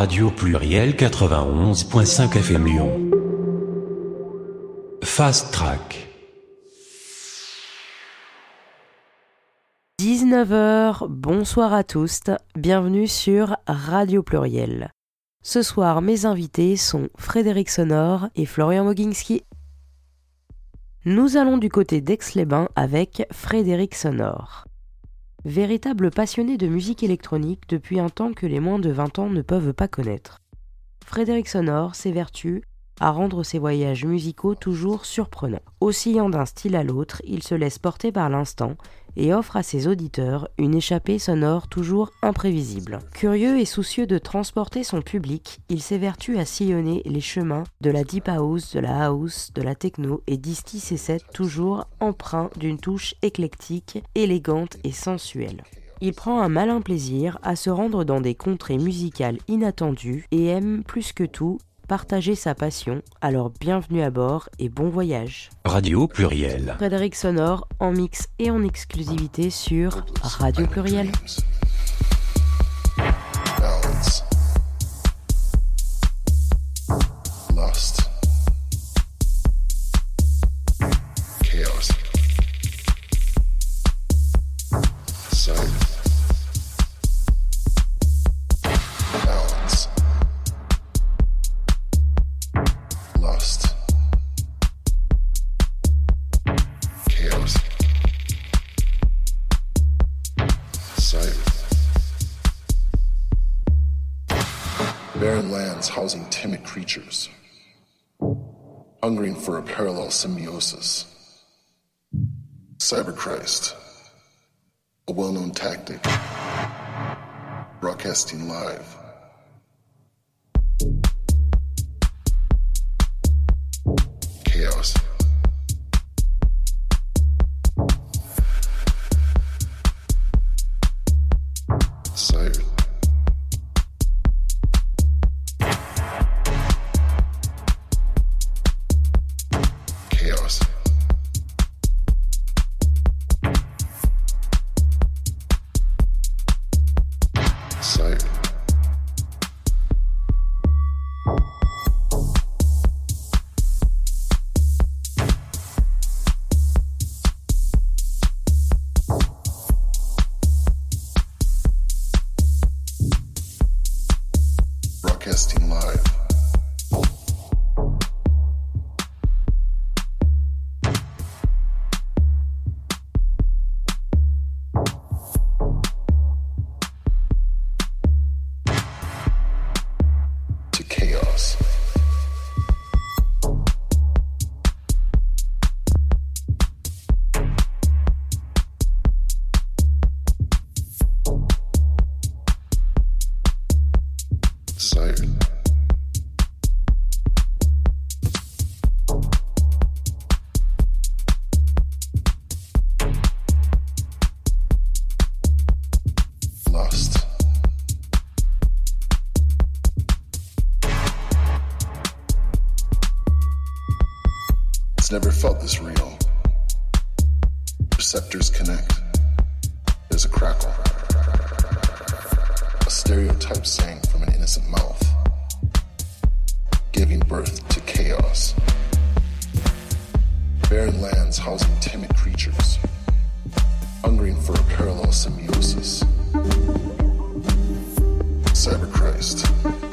Radio Pluriel 91.5 FM Lyon. Fast Track. 19h, bonsoir à tous, bienvenue sur Radio Pluriel. Ce soir, mes invités sont Frédéric Sonor et Florian Moginski. Nous allons du côté d'Aix-les-Bains avec Frédéric Sonor. Véritable passionné de musique électronique depuis un temps que les moins de 20 ans ne peuvent pas connaître. Frédéric Sonor s'évertue à rendre ses voyages musicaux toujours surprenants. Oscillant d'un style à l'autre, il se laisse porter par l'instant et offre à ses auditeurs une échappée sonore toujours imprévisible. Curieux et soucieux de transporter son public, il s'évertue à sillonner les chemins de la deep house, de la house, de la techno et distille ses sets toujours empreints d'une touche éclectique, élégante et sensuelle. Il prend un malin plaisir à se rendre dans des contrées musicales inattendues et aime plus que tout partager sa passion. Alors bienvenue à bord et bon voyage. Radio Pluriel. Frédéric Sonore en mix et en exclusivité sur Radio Pluriel. Housing timid creatures, hungering for a parallel symbiosis. Cyberchrist, a well known tactic, broadcasting live. Chaos. A stereotype sang from an innocent mouth, giving birth to chaos. Barren lands housing timid creatures, hungering for a parallel symbiosis. Cyberchrist, a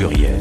pluriel.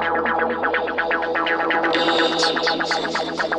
Thank you.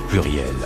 Pluriel.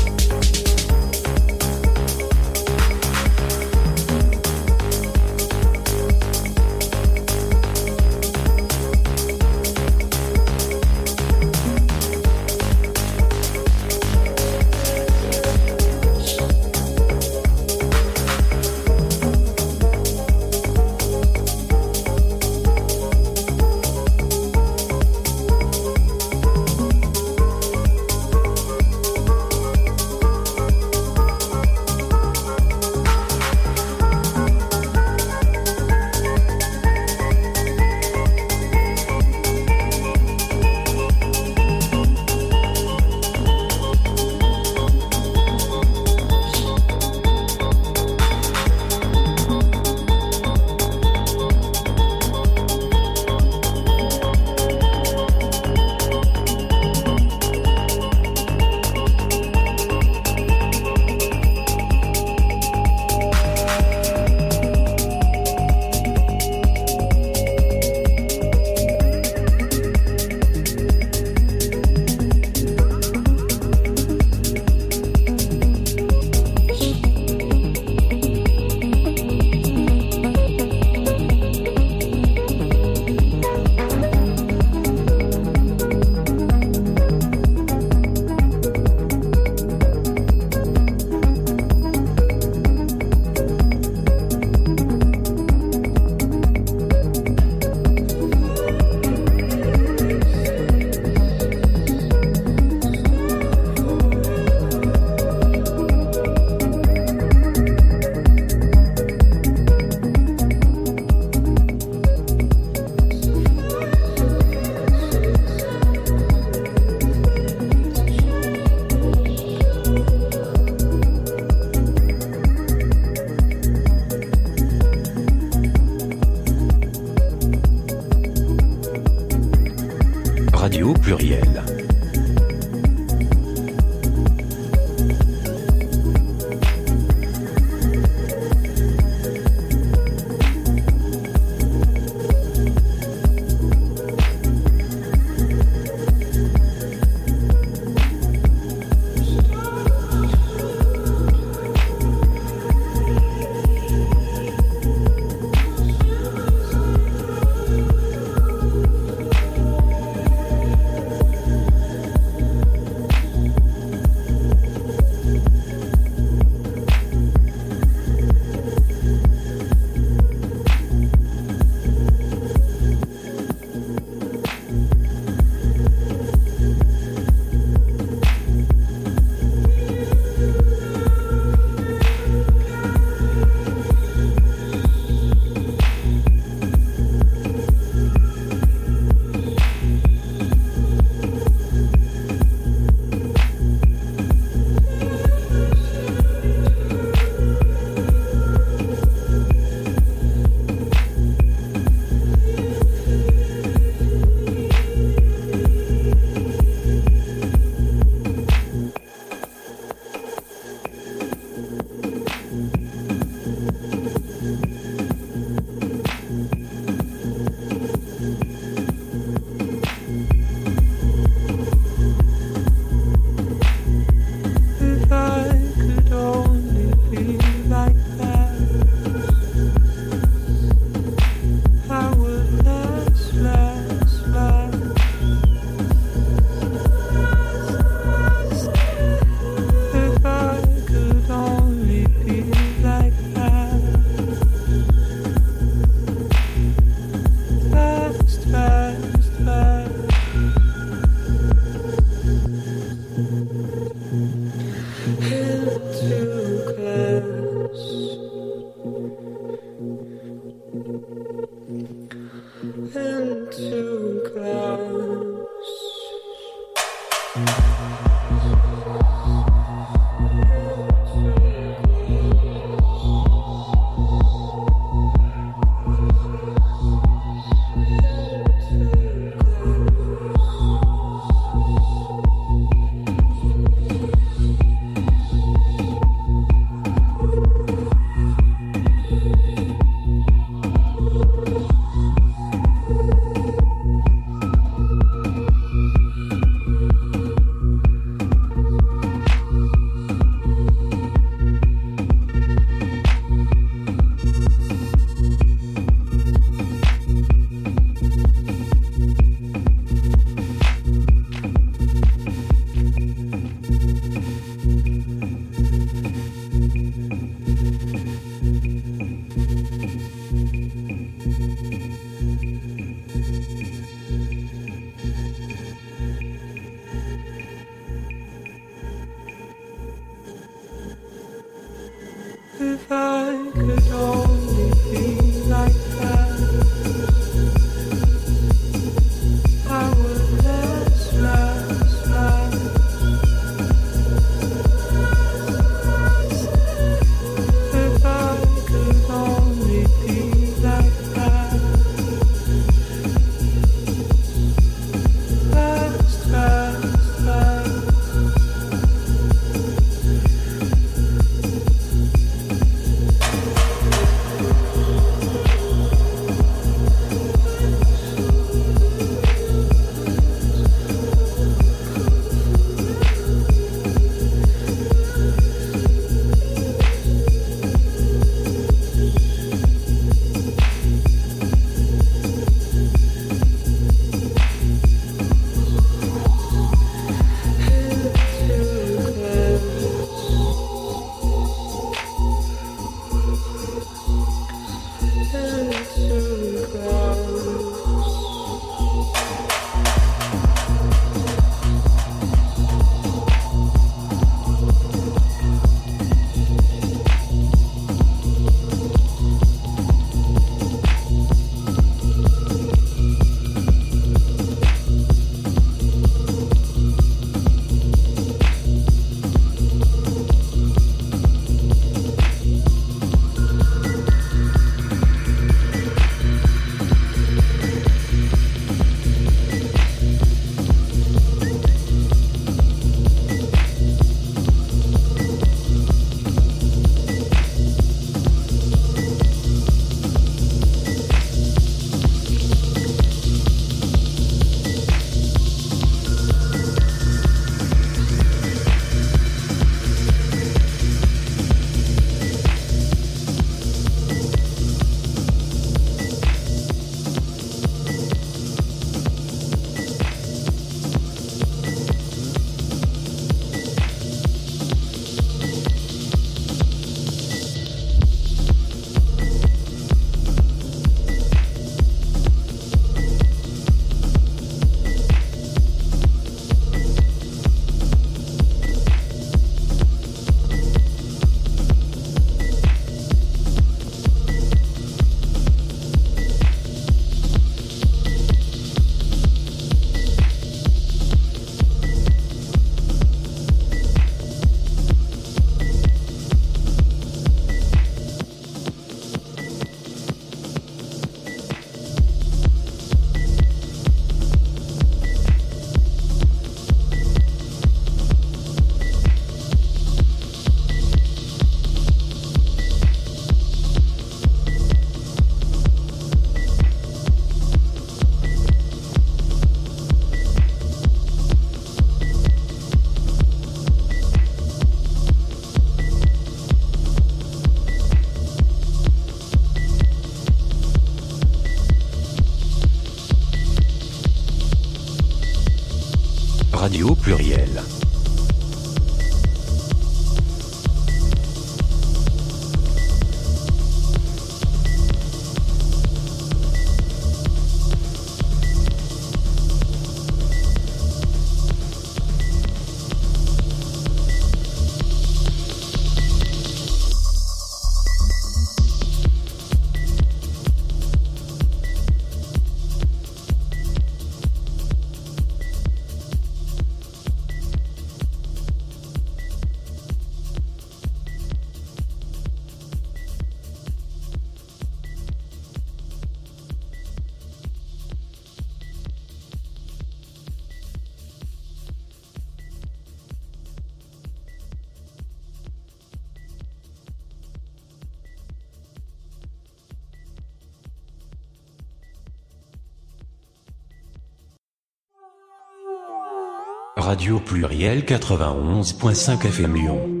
Radio Pluriel 91.5 FM Lyon.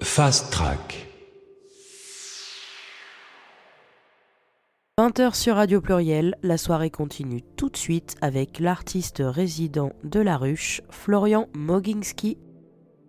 Fast Track. 20h sur Radio Pluriel, la soirée continue tout de suite avec l'artiste résident de La Ruche, Florian Moginski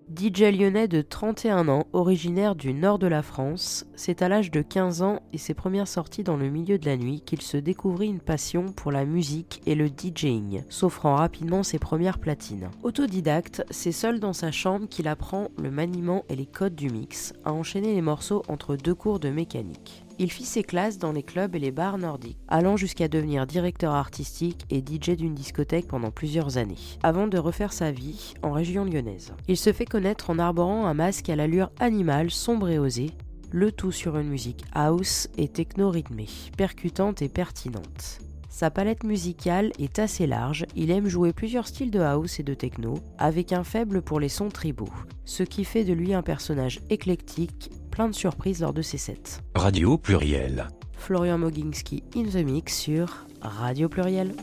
DJ lyonnais de 31 ans, originaire du nord de la France, c'est à l'âge de 15 ans et ses premières sorties dans le milieu de la nuit qu'il se découvrit une passion pour la musique et le DJing, s'offrant rapidement ses premières platines. Autodidacte, c'est seul dans sa chambre qu'il apprend le maniement et les codes du mix, à enchaîner les morceaux entre deux cours de mécanique. Il fit ses classes dans les clubs et les bars nordiques, allant jusqu'à devenir directeur artistique et DJ d'une discothèque pendant plusieurs années, avant de refaire sa vie en région lyonnaise. Il se fait connaître en arborant un masque à l'allure animale, sombre et osée, le tout sur une musique house et techno-rythmée, percutante et pertinente. Sa palette musicale est assez large, il aime jouer plusieurs styles de house et de techno, avec un faible pour les sons tribaux, ce qui fait de lui un personnage éclectique, plein de surprises lors de ses sets. Radio pluriel. Florian Moginski in the mix sur Radio Pluriel.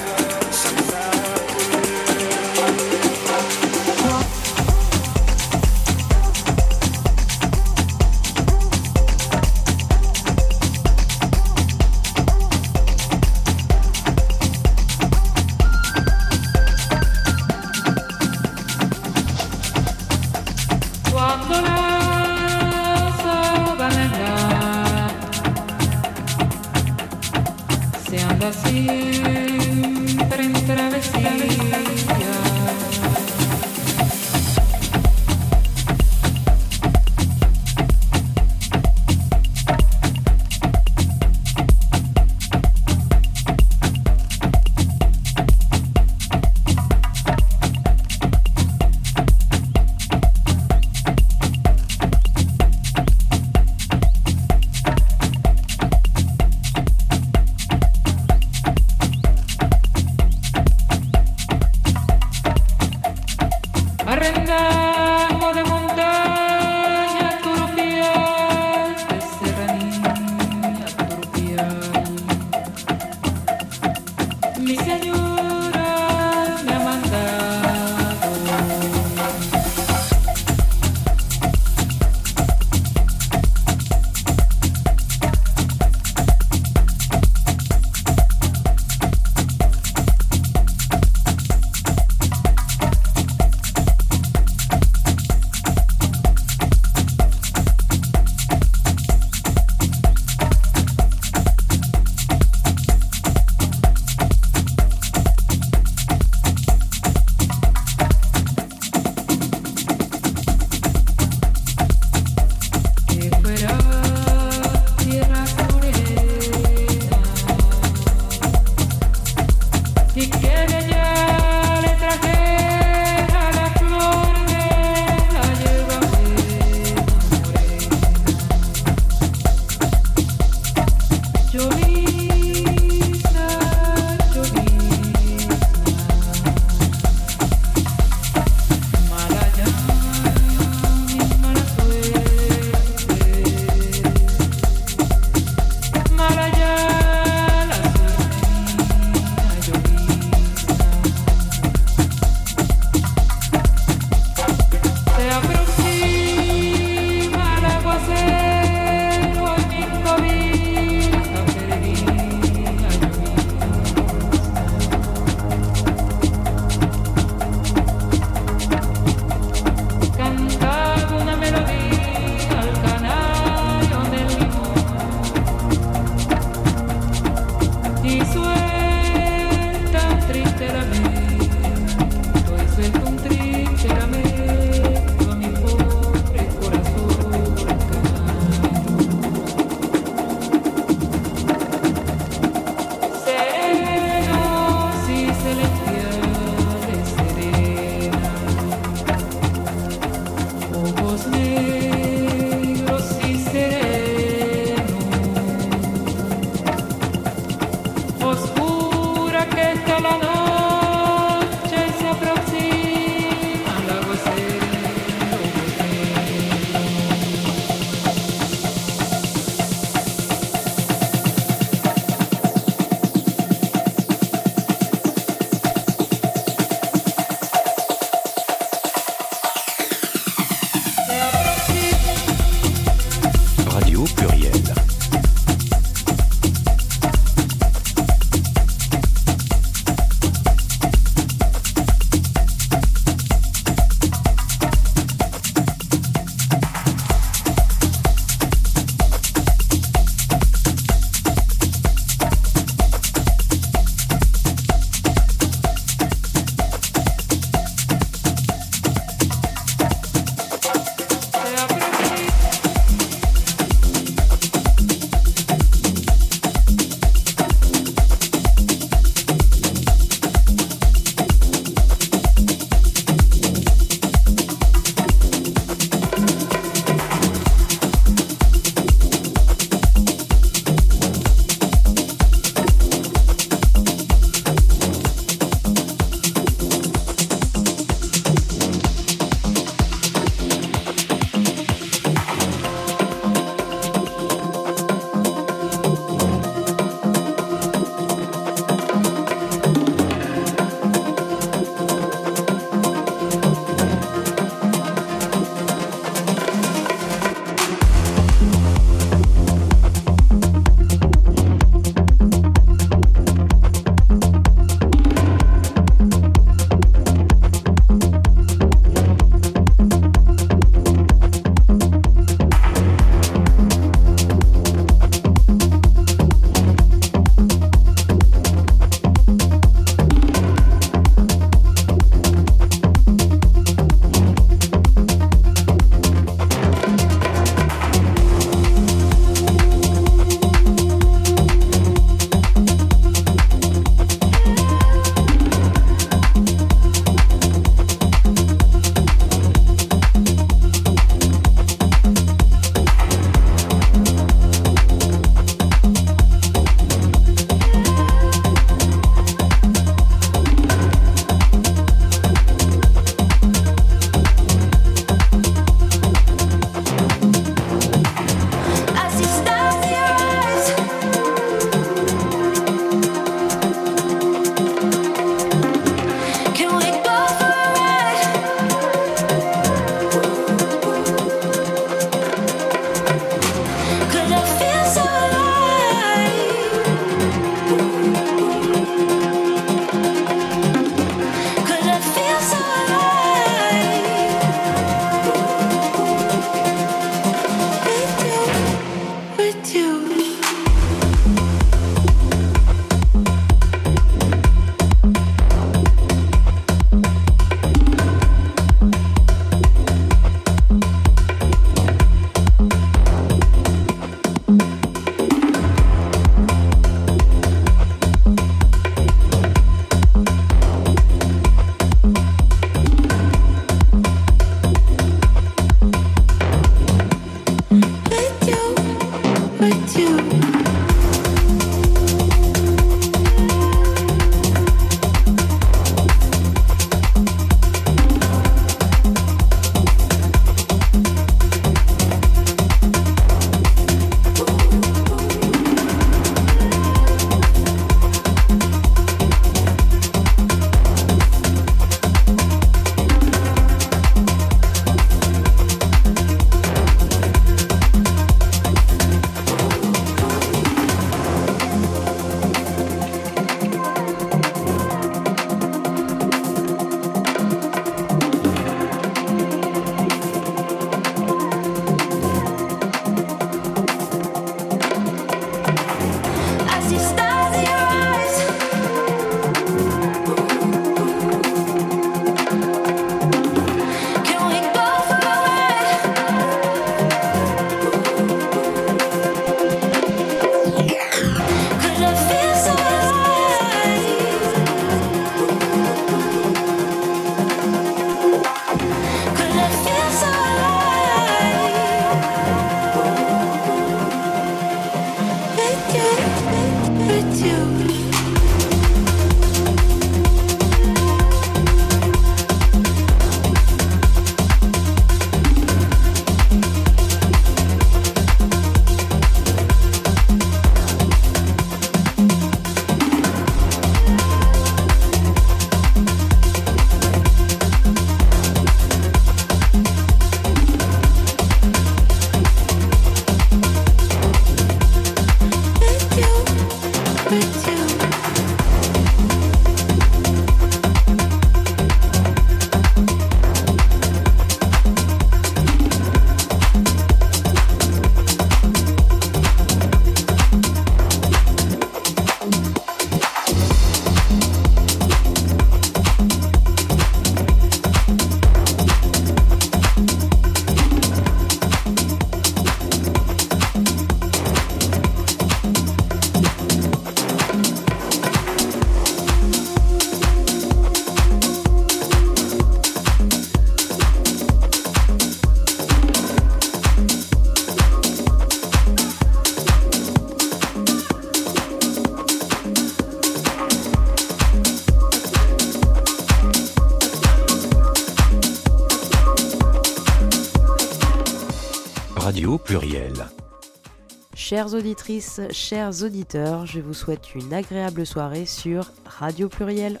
Chères auditrices, chers auditeurs, je vous souhaite une agréable soirée sur Radio Pluriel.